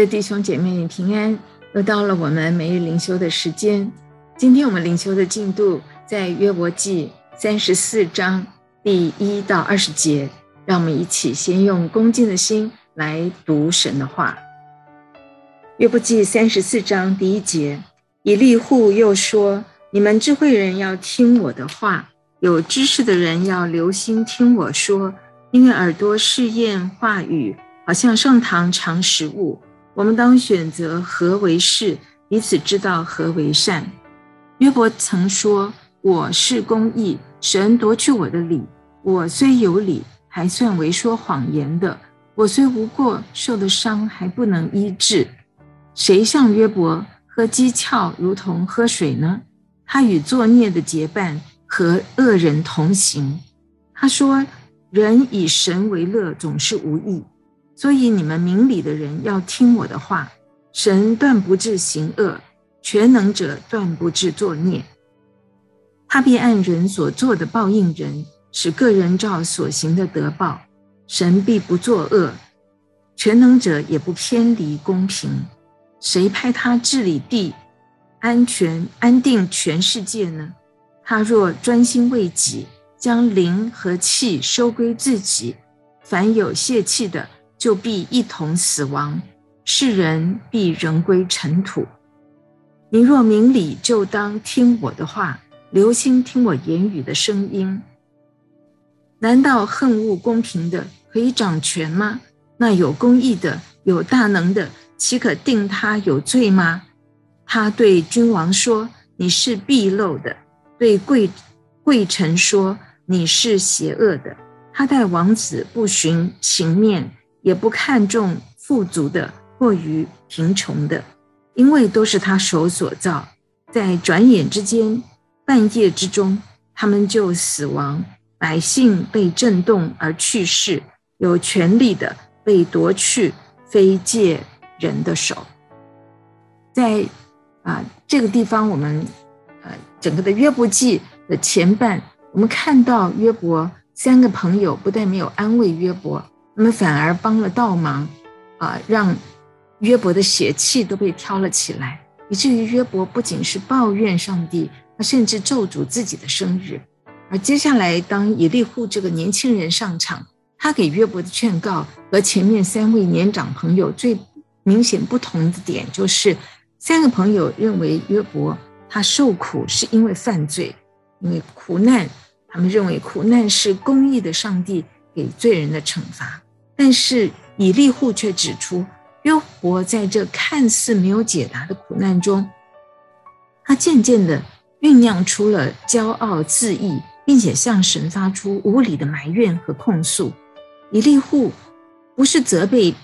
的弟兄姐妹，平安！又到了我们每日灵修的时间。今天我们灵修的进度在约伯记三十四章第一到二十节。让我们一起先用恭敬的心来读神的话。约伯记三十四章第一节，以利户又说：“你们智慧人要听我的话，有知识的人要留心听我说，因为耳朵试验话语，好像上堂尝食物。”我们当选择何为是，彼此知道何为善。约伯曾说：“我是公义，神夺去我的理。我虽有理，还算为说谎言的。我虽无过，受的伤还不能医治。谁像约伯喝讥诮，如同喝水呢？他与作孽的结伴，和恶人同行。他说：人以神为乐，总是无益。”所以你们明理的人要听我的话。神断不致行恶，全能者断不致作孽。他必按人所做的报应人，使个人照所行的得报。神必不作恶，全能者也不偏离公平。谁派他治理地，安全安定全世界呢？他若专心为己，将灵和气收归自己，凡有泄气的。就必一同死亡，世人必仍归尘土。你若明理，就当听我的话，留心听我言语的声音。难道恨恶公平的可以掌权吗？那有公义的、有大能的，岂可定他有罪吗？他对君王说：“你是鄙陋的。”对贵贵臣说：“你是邪恶的。”他待王子不徇情面。也不看重富足的，过于贫穷的，因为都是他手所造，在转眼之间，半夜之中，他们就死亡。百姓被震动而去世，有权力的被夺去，非借人的手。在啊这个地方，我们呃整个的约伯记的前半，我们看到约伯三个朋友不但没有安慰约伯。他们反而帮了倒忙，啊，让约伯的血气都被挑了起来，以至于约伯不仅是抱怨上帝，他甚至咒诅自己的生日。而接下来，当以利户这个年轻人上场，他给约伯的劝告和前面三位年长朋友最明显不同的点，就是三个朋友认为约伯他受苦是因为犯罪，因为苦难，他们认为苦难是公义的上帝给罪人的惩罚。但是以利户却指出，约伯在这看似没有解答的苦难中，他渐渐地酝酿出了骄傲自义，并且向神发出无理的埋怨和控诉。以利户不是责备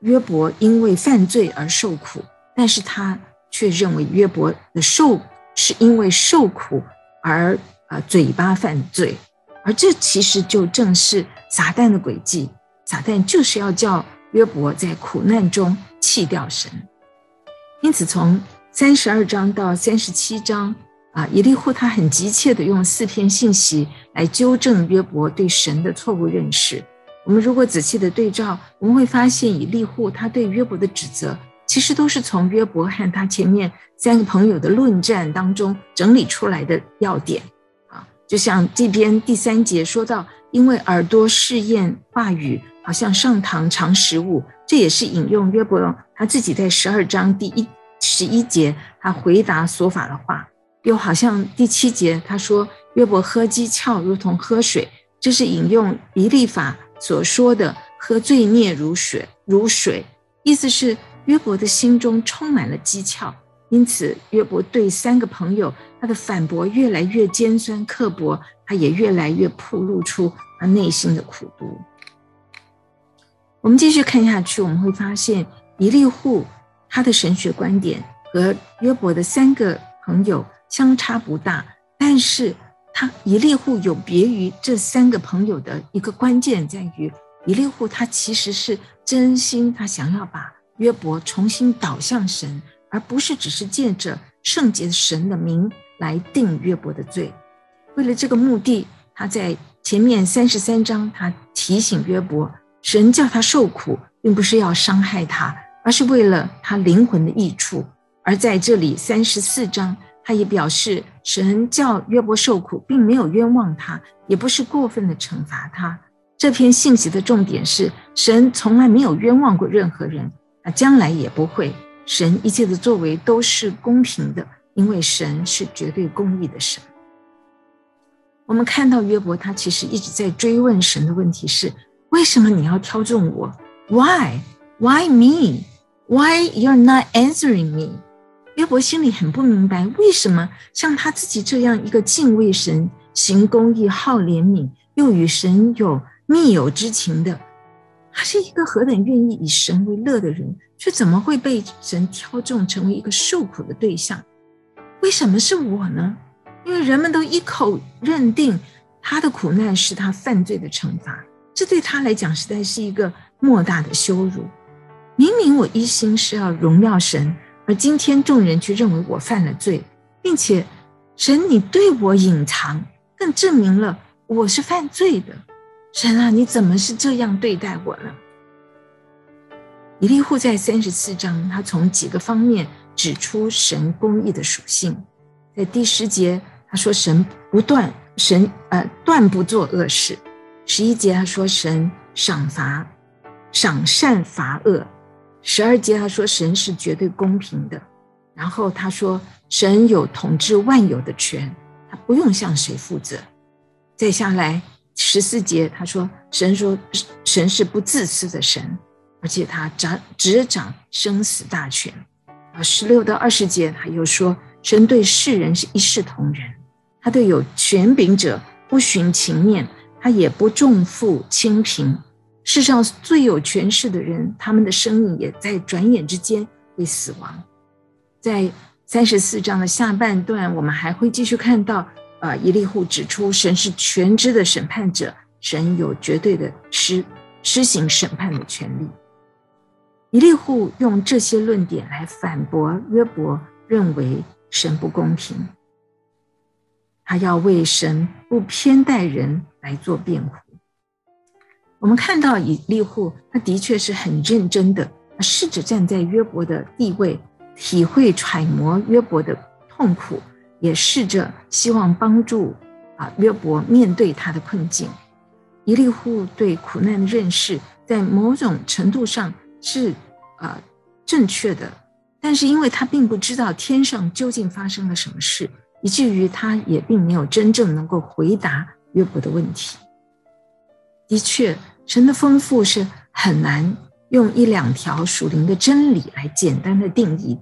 约伯因为犯罪而受苦，但是他却认为约伯的受是因为受苦而啊嘴巴犯罪，而这其实就正是撒旦的诡计。撒旦就是要叫约伯在苦难中弃掉神，因此从三十二章到三十七章啊，以利户他很急切地用四篇信息来纠正约伯对神的错误认识。我们如果仔细的对照，我们会发现以利户他对约伯的指责，其实都是从约伯和他前面三个朋友的论战当中整理出来的要点。就像这边第三节说到，因为耳朵试验话语。好像上膛尝食物，这也是引用约伯他自己在十二章第一十一节他回答所法的话，又好像第七节他说约伯喝讥诮如同喝水，这是引用以利法所说的喝罪孽如水如水，意思是约伯的心中充满了讥诮，因此约伯对三个朋友他的反驳越来越尖酸刻薄，他也越来越暴露出他内心的苦毒。我们继续看下去，我们会发现以利户他的神学观点和约伯的三个朋友相差不大，但是他以利户有别于这三个朋友的一个关键在于，以利户他其实是真心，他想要把约伯重新导向神，而不是只是借着圣洁的神的名来定约伯的罪。为了这个目的，他在前面三十三章，他提醒约伯。神叫他受苦，并不是要伤害他，而是为了他灵魂的益处。而在这里三十四章，他也表示神叫约伯受苦，并没有冤枉他，也不是过分的惩罚他。这篇信息的重点是，神从来没有冤枉过任何人，啊，将来也不会。神一切的作为都是公平的，因为神是绝对公义的神。我们看到约伯，他其实一直在追问神的问题是：为什么你要挑中我？Why? Why me? Why you're not answering me? 约伯心里很不明白，为什么像他自己这样一个敬畏神、行公义、好怜悯，又与神有密友之情的，他是一个何等愿意以神为乐的人，却怎么会被神挑中成为一个受苦的对象？为什么是我呢？因为人们都一口认定他的苦难是他犯罪的惩罚，这对他来讲实在是一个莫大的羞辱。明明我一心是要荣耀神，而今天众人却认为我犯了罪，并且神你对我隐藏，更证明了我是犯罪的。神啊，你怎么是这样对待我呢？以利户在三十四章，他从几个方面指出神公义的属性，在第十节。他说：“神不断，神呃断不做恶事。”十一节他说：“神赏罚，赏善罚恶。”十二节他说：“神是绝对公平的。”然后他说：“神有统治万有的权，他不用向谁负责。”再下来十四节他说：“神说神是不自私的神，而且他掌执掌生死大权。”啊，十六到二十节他又说：“神对世人是一视同仁。”他对有权柄者不徇情面，他也不重负轻贫。世上最有权势的人，他们的生命也在转眼之间会死亡。在三十四章的下半段，我们还会继续看到，呃，以利户指出神是全知的审判者，神有绝对的施施行审判的权利。以利户用这些论点来反驳约伯，认为神不公平。他要为神不偏待人来做辩护。我们看到以利户，他的确是很认真的，他试着站在约伯的地位，体会揣摩约伯的痛苦，也试着希望帮助啊约伯面对他的困境。以利户对苦难的认识，在某种程度上是啊正确的，但是因为他并不知道天上究竟发生了什么事。以至于他也并没有真正能够回答约伯的问题。的确，神的丰富是很难用一两条属灵的真理来简单的定义。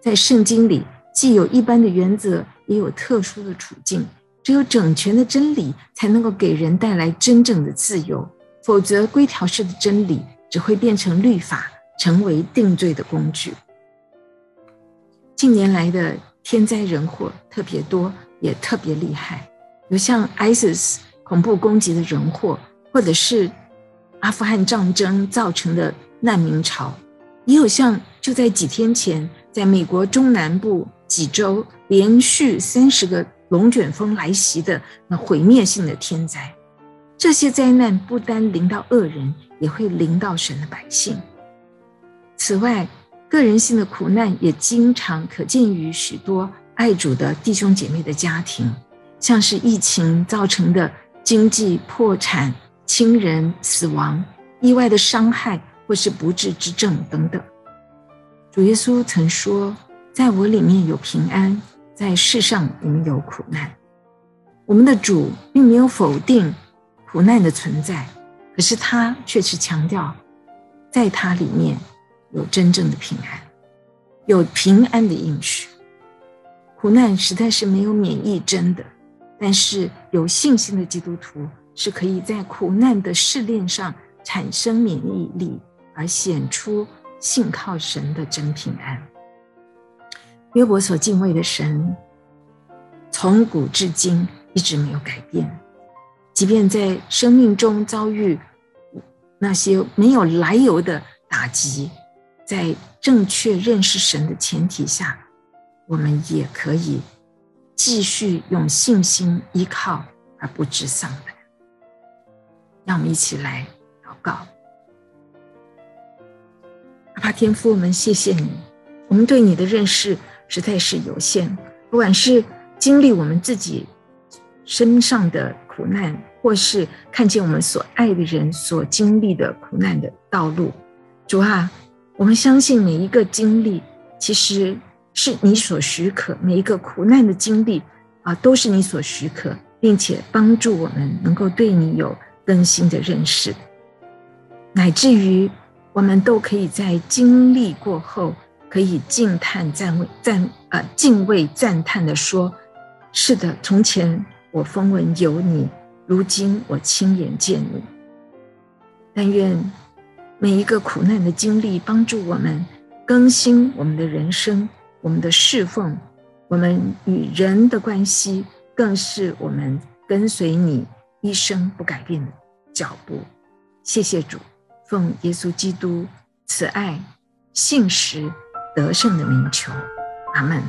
在圣经里，既有一般的原则，也有特殊的处境。只有整全的真理，才能够给人带来真正的自由。否则，规条式的真理只会变成律法，成为定罪的工具。近年来的。天灾人祸特别多，也特别厉害，有像 ISIS 恐怖攻击的人祸，或者是阿富汗战争造成的难民潮，也有像就在几天前，在美国中南部几州连续三十个龙卷风来袭的那毁灭性的天灾。这些灾难不单临到恶人，也会临到神的百姓。此外，个人性的苦难也经常可见于许多爱主的弟兄姐妹的家庭，像是疫情造成的经济破产、亲人死亡、意外的伤害或是不治之症等等。主耶稣曾说：“在我里面有平安，在世上我们有苦难。”我们的主并没有否定苦难的存在，可是他却是强调，在他里面。有真正的平安，有平安的应许。苦难实在是没有免疫真的，但是有信心的基督徒是可以在苦难的试炼上产生免疫力，而显出信靠神的真平安。约伯所敬畏的神，从古至今一直没有改变，即便在生命中遭遇那些没有来由的打击。在正确认识神的前提下，我们也可以继续用信心依靠而不致丧胆。让我们一起来祷告。阿爸天父，我们谢谢你，我们对你的认识实在是有限，不管是经历我们自己身上的苦难，或是看见我们所爱的人所经历的苦难的道路，主啊，我们相信每一个经历其实是你所许可，每一个苦难的经历啊，都是你所许可，并且帮助我们能够对你有更新的认识，乃至于我们都可以在经历过后，可以敬叹赞畏赞呃敬畏赞叹的说：是的，从前我风闻有你。如今我亲眼见你，但愿每一个苦难的经历帮助我们更新我们的人生，我们的侍奉，我们与人的关系，更是我们跟随你一生不改变的脚步。谢谢主，奉耶稣基督慈爱、信实、得胜的名求，阿门。